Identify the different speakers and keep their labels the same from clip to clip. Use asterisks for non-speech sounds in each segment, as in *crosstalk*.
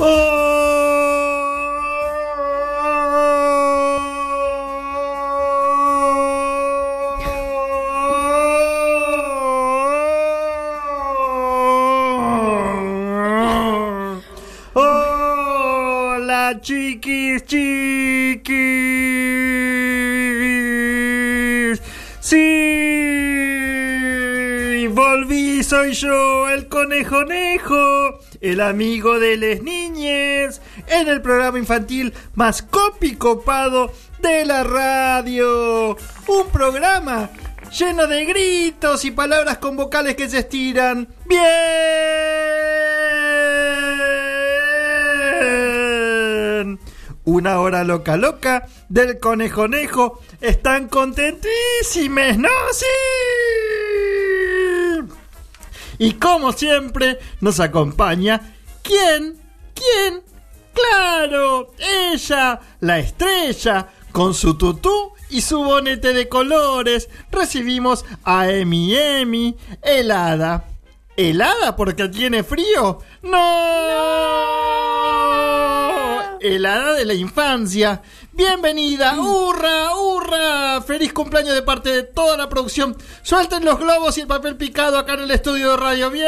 Speaker 1: Oh, hola chiquis, chiquis. Sí soy yo, el conejonejo, el amigo de las niñes, en el programa infantil más copado de la radio. Un programa lleno de gritos y palabras con vocales que se estiran. Bien. Una hora loca loca del conejonejo. Están contentísimes, ¿no? Sí. Y como siempre nos acompaña ¿quién? ¿Quién? Claro, ella, la estrella, con su tutú y su bonete de colores. Recibimos a Emi Emi, helada. ¿Helada porque tiene frío? ¡No! Helada de la infancia. Bienvenida, hurra, hurra. Feliz cumpleaños de parte de toda la producción. Suelten los globos y el papel picado acá en el estudio de radio. Bien.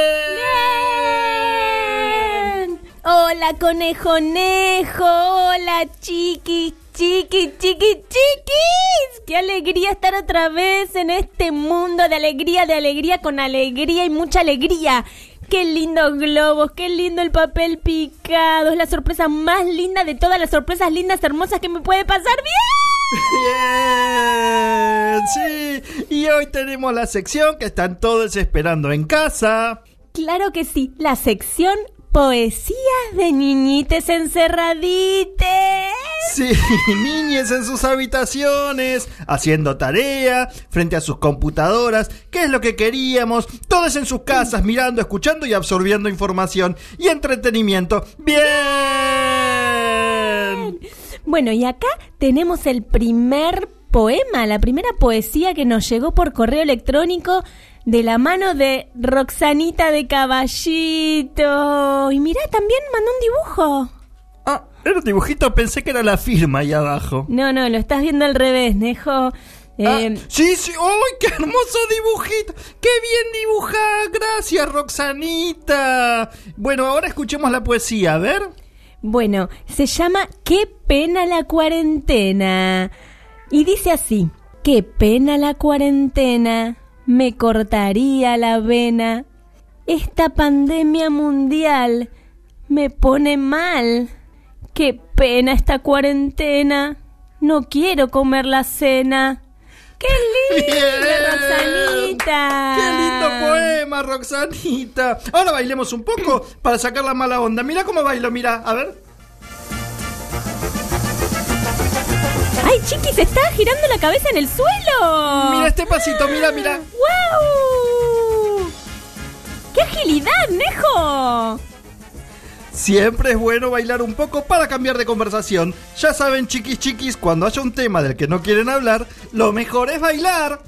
Speaker 2: Bien. Hola, conejonejo. Hola, chiqui, chiqui, chiqui, chiquis. Qué alegría estar otra vez en este mundo de alegría, de alegría con alegría y mucha alegría. Qué lindos globos, qué lindo el papel picado. Es la sorpresa más linda de todas las sorpresas lindas, hermosas que me puede pasar. ¡Bien!
Speaker 1: Bien, sí. Y hoy tenemos la sección que están todos esperando en casa.
Speaker 2: Claro que sí, la sección Poesías de niñites encerradites.
Speaker 1: Sí, *laughs* niñes en sus habitaciones, haciendo tarea, frente a sus computadoras, ¿qué es lo que queríamos? Todos en sus casas, mirando, escuchando y absorbiendo información y entretenimiento. ¡Bien!
Speaker 2: Bueno, y acá tenemos el primer poema, la primera poesía que nos llegó por correo electrónico de la mano de Roxanita de Caballito. Y mirá, también mandó un dibujo.
Speaker 1: Ah, era un dibujito, pensé que era la firma ahí abajo.
Speaker 2: No, no, lo estás viendo al revés, Nejo.
Speaker 1: Eh, ah, sí, sí, ¡ay, qué hermoso dibujito! ¡Qué bien dibujada! Gracias, Roxanita. Bueno, ahora escuchemos la poesía, a ver.
Speaker 2: Bueno, se llama Qué pena la cuarentena. Y dice así, Qué pena la cuarentena me cortaría la vena. Esta pandemia mundial me pone mal. Qué pena esta cuarentena. No quiero comer la cena. ¡Qué lindo, Roxanita!
Speaker 1: ¡Qué lindo poema, Roxanita! Ahora bailemos un poco para sacar la mala onda. Mira cómo bailo, mira, a ver.
Speaker 2: Chiqui, se está girando la cabeza en el suelo!
Speaker 1: Mira este pasito, mira, mira.
Speaker 2: ¡Wow! ¡Qué agilidad, Nejo!
Speaker 1: Siempre es bueno bailar un poco para cambiar de conversación. Ya saben, chiquis chiquis, cuando haya un tema del que no quieren hablar, lo mejor es bailar.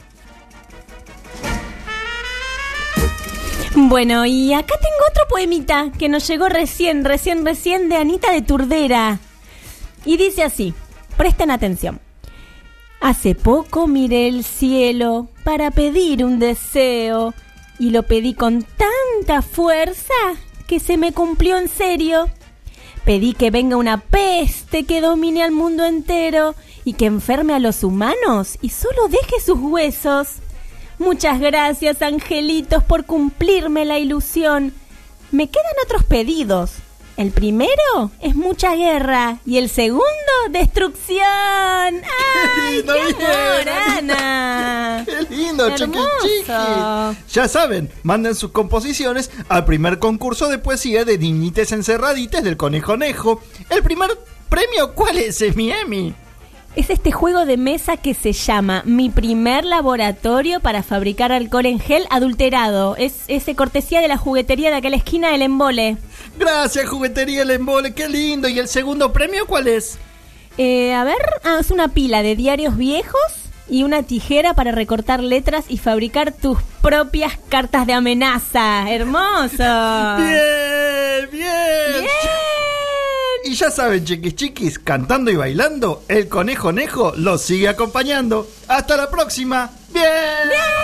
Speaker 2: Bueno, y acá tengo otro poemita que nos llegó recién, recién, recién de Anita de Turdera. Y dice así. Presten atención. Hace poco miré el cielo para pedir un deseo y lo pedí con tanta fuerza que se me cumplió en serio. Pedí que venga una peste que domine al mundo entero y que enferme a los humanos y solo deje sus huesos. Muchas gracias, angelitos, por cumplirme la ilusión. Me quedan otros pedidos, el primero es mucha guerra y el segundo, destrucción. ¡Ay, *laughs* qué, lindo,
Speaker 1: ¡Qué lindo, chiqui, Ya saben, manden sus composiciones al primer concurso de poesía de Niñites Encerradites del Conejonejo. ¿El primer premio cuál es, mi Emi?
Speaker 2: es este juego de mesa que se llama Mi primer laboratorio para fabricar alcohol en gel adulterado. Es ese cortesía de la juguetería de aquella esquina del embole.
Speaker 1: Gracias, juguetería El Embole, qué lindo. ¿Y el segundo premio cuál es?
Speaker 2: Eh, a ver, ah, es una pila de diarios viejos y una tijera para recortar letras y fabricar tus propias cartas de amenaza. ¡Hermoso! *laughs*
Speaker 1: ¡Bien! ¡Bien! ¡Bien! Y ya saben, chiquis chiquis, cantando y bailando, el conejo nejo los sigue acompañando. ¡Hasta la próxima! ¡Bien!
Speaker 2: ¡Bien!